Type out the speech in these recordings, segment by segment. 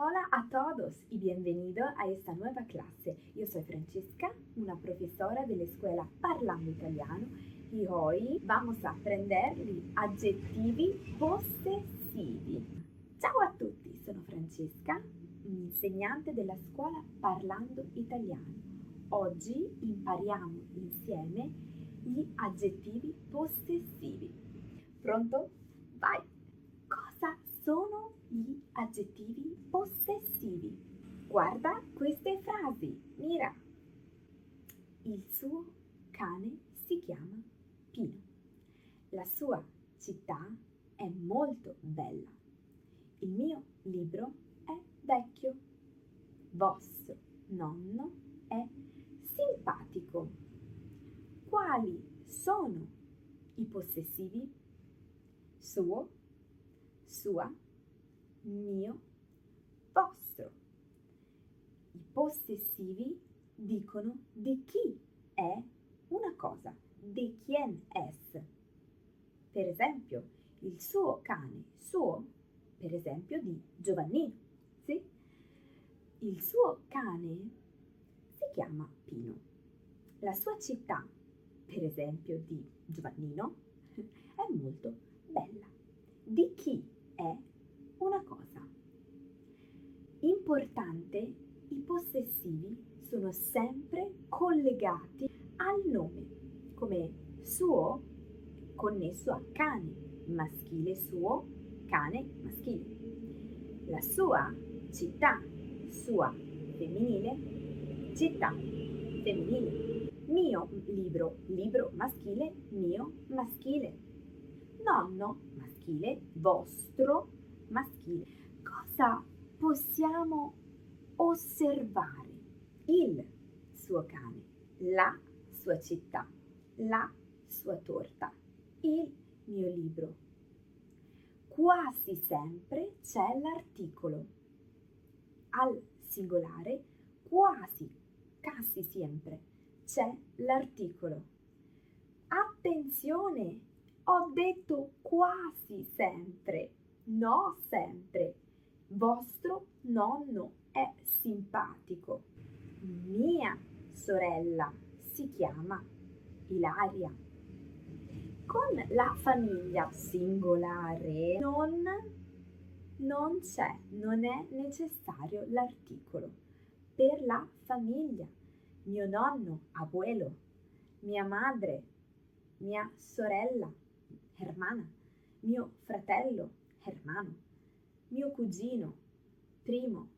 Hola a todos y bienvenido a esta nueva clase. Yo soy Francesca, una profesora de la escuela Parlando Italiano y hoy vamos a aprender gli aggettivi possessivi. Ciao a tutti, sono Francesca, insegnante della scuola Parlando Italiano. Oggi impariamo insieme gli aggettivi possessivi. Pronto? Vai! Gli aggettivi possessivi? Guarda queste frasi, mira. Il suo cane si chiama Pino. La sua città è molto bella. Il mio libro è vecchio. Vostro nonno è simpatico. Quali sono i possessivi? Suo, sua, mio, vostro. I possessivi dicono di chi è una cosa, di quien es. Per esempio, il suo cane, suo, per esempio di Giovannino, sì? Il suo cane si chiama Pino. La sua città, per esempio di Giovannino, è molto bella. Di chi è una cosa. Importante, i possessivi sono sempre collegati al nome, come suo connesso a cane, maschile suo, cane maschile. La sua città, sua femminile, città femminile. Mio libro, libro maschile, mio maschile. Nonno maschile, vostro maschile. Cosa possiamo osservare? Il suo cane, la sua città, la sua torta, il mio libro. Quasi sempre c'è l'articolo. Al singolare, quasi, quasi sempre, c'è l'articolo. Attenzione, ho detto quasi sempre, no sempre. Vostro nonno è simpatico. Mia sorella si chiama Ilaria. Con la famiglia singolare non, non c'è, non è necessario l'articolo. Per la famiglia, mio nonno, abuelo, mia madre, mia sorella, hermana, mio fratello, hermano, mio cugino, primo,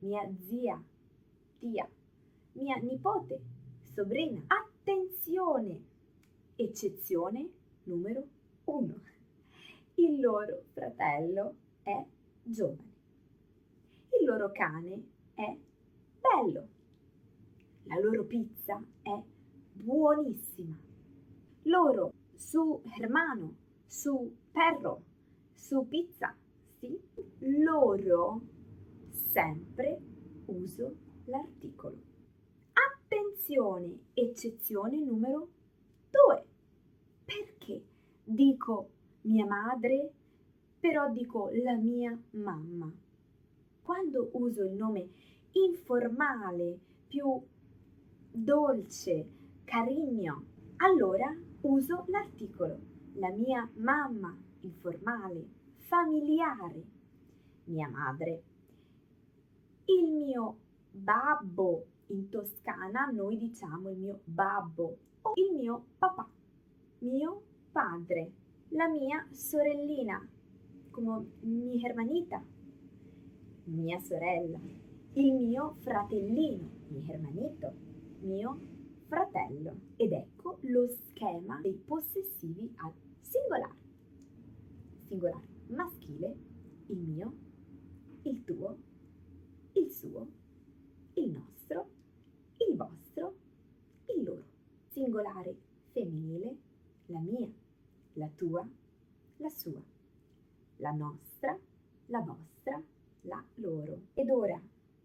mia zia, tia, mia nipote, sobrina. Attenzione! Eccezione numero uno. Il loro fratello è giovane. Il loro cane è bello. La loro pizza è buonissima. Loro su hermano, su perro, su pizza, sì? Loro sempre uso l'articolo. Attenzione, eccezione numero due. Perché dico mia madre, però dico la mia mamma? Quando uso il nome informale, più dolce, carigno, allora uso l'articolo. La mia mamma, informale, familiare, mia madre. Il mio babbo, in Toscana noi diciamo il mio babbo. O il mio papà, mio padre, la mia sorellina, come mi hermanita, mia sorella, il mio fratellino, mi hermanito, mio fratello. Ed ecco lo schema dei possessivi al singolare. Singolare maschile, il mio, il tuo, il suo, il nostro, il vostro, il loro. Singolare femminile, la mia, la tua, la sua, la nostra, la vostra, la loro. Ed ora,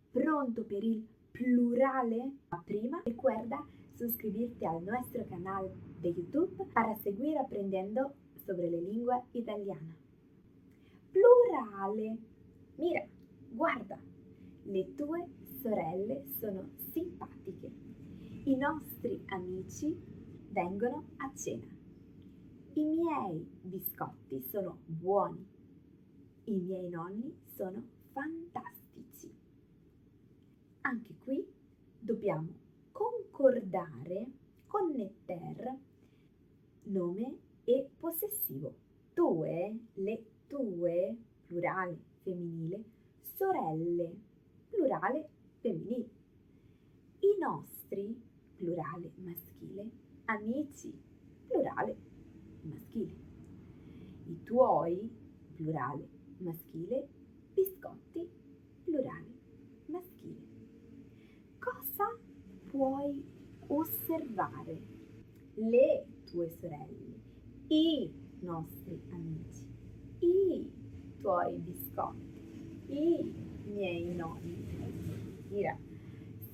pronto per il plurale? Ma prima recuerda suscribirte al nostro canal de YouTube para seguir aprendiendo sobre la lingua italiana. Plurale. Mira, guarda, Le tue sorelle sono simpatiche. I nostri amici vengono a cena. I miei biscotti sono buoni. I miei nonni sono fantastici. Anche qui dobbiamo concordare, connetter, nome e possessivo. Tue, le tue, plurale femminile, sorelle, plurale femminile. I nostri, plurale maschile, amici, plurale maschile. I tuoi, plurale maschile, biscotti, plurale maschile. Cosa puoi osservare? Le tue sorelle, i nostri amici, i tuoi biscotti, i miei nonni. Mira,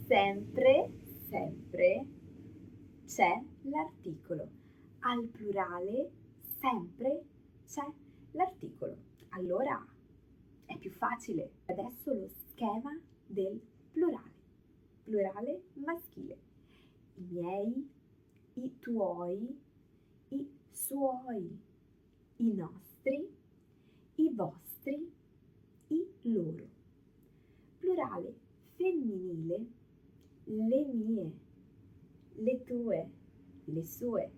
sempre, sempre c'è l'articolo. Al plurale sempre c'è l'articolo. Allora è più facile. Adesso lo schema del plurale. Plurale maschile. I miei, i tuoi, i suoi, i nostri, i vostri, i loro. Plurale femminile, le mie, le tue, le sue,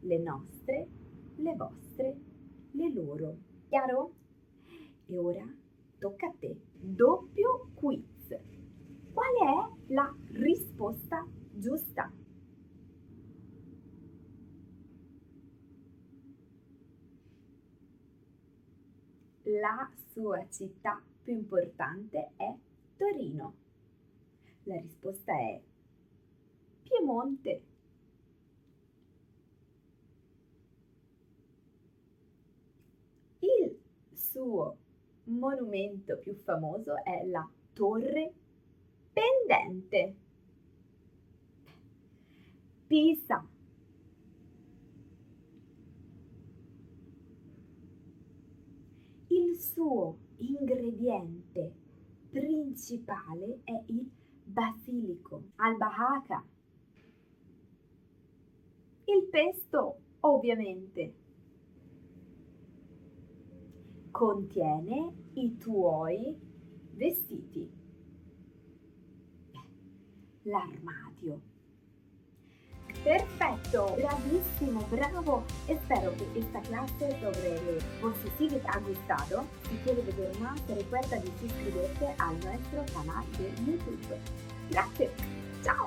le nostre, le vostre, le loro. Chiaro? E ora tocca a te. Doppio quiz. Qual è la risposta giusta? La sua città più importante è Torino. La risposta è Piemonte. Il suo monumento più famoso è la Torre Pendente. Pisa. Il suo ingrediente principale è il basilico, albahaca. Il pesto, ovviamente, contiene i tuoi vestiti. L'armadio. Perfetto, bravissimo, bravo e spero que esta clase sobre vocês ha gustado. Si quieres ver más, recuerda de suscribirte al nuestro canal de YouTube. Gracias, chao.